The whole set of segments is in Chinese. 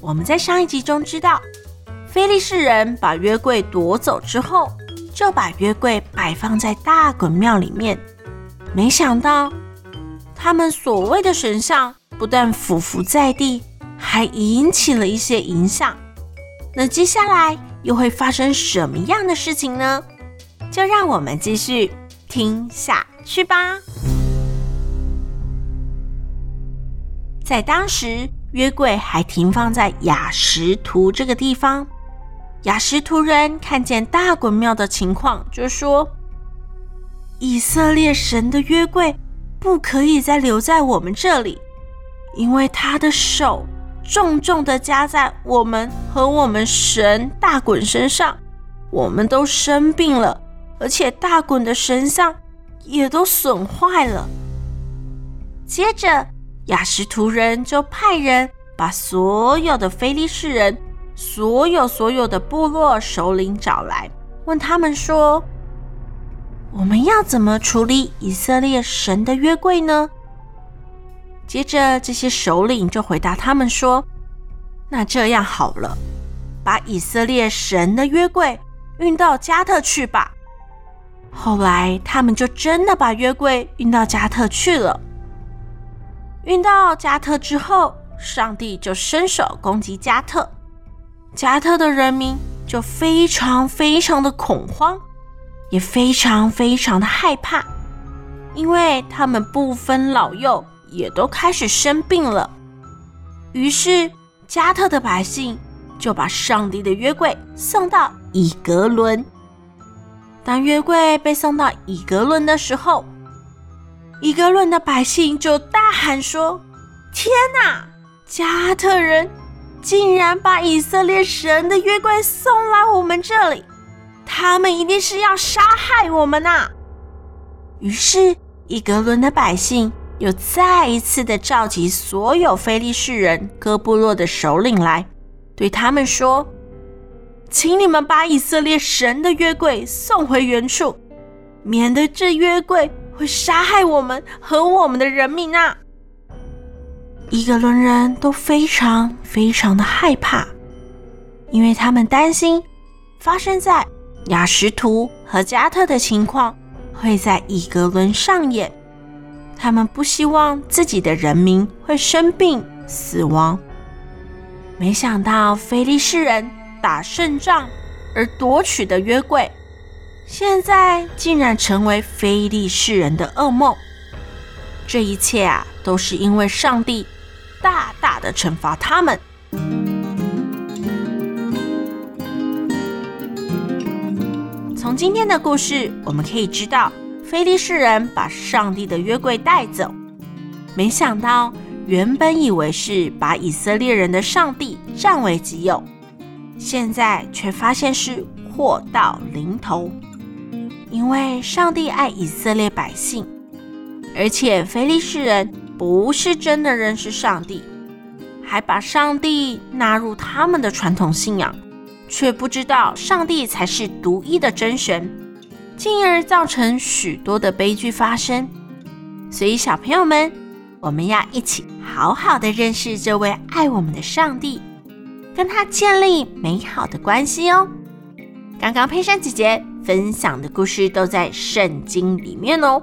我们在上一集中知道，菲利士人把约柜夺走之后，就把约柜摆放在大衮庙里面。没想到，他们所谓的神像不但俯伏在地，还引起了一些影响。那接下来又会发生什么样的事情呢？就让我们继续听下去吧。在当时，约柜还停放在雅什图这个地方。雅什图人看见大衮庙的情况，就说：“以色列神的约柜不可以再留在我们这里，因为他的手重重的加在我们和我们神大衮身上，我们都生病了，而且大衮的神像也都损坏了。”接着。亚什图人就派人把所有的非利士人、所有所有的部落首领找来，问他们说：“我们要怎么处理以色列神的约柜呢？”接着，这些首领就回答他们说：“那这样好了，把以色列神的约柜运到加特去吧。”后来，他们就真的把约柜运到加特去了。运到加特之后，上帝就伸手攻击加特，加特的人民就非常非常的恐慌，也非常非常的害怕，因为他们不分老幼，也都开始生病了。于是加特的百姓就把上帝的约柜送到以格伦。当约柜被送到以格伦的时候，以格伦的百姓就大喊说：“天哪！迦特人竟然把以色列神的约柜送来我们这里，他们一定是要杀害我们呐！”于是，以格伦的百姓又再一次的召集所有非利士人各部落的首领来，对他们说：“请你们把以色列神的约柜送回原处，免得这约柜。”会杀害我们和我们的人民啊！伊格伦人都非常非常的害怕，因为他们担心发生在雅实图和加特的情况会在伊格伦上演。他们不希望自己的人民会生病死亡。没想到菲利士人打胜仗而夺取的约柜。现在竟然成为非利士人的噩梦，这一切啊，都是因为上帝大大的惩罚他们。从今天的故事，我们可以知道，非利士人把上帝的约柜带走，没想到原本以为是把以色列人的上帝占为己有，现在却发现是祸到临头。因为上帝爱以色列百姓，而且非利士人不是真的认识上帝，还把上帝纳入他们的传统信仰，却不知道上帝才是独一的真神，进而造成许多的悲剧发生。所以，小朋友们，我们要一起好好的认识这位爱我们的上帝，跟他建立美好的关系哦。刚刚佩珊姐姐。分享的故事都在圣经里面哦，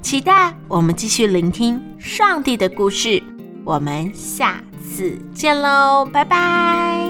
期待我们继续聆听上帝的故事。我们下次见喽，拜拜。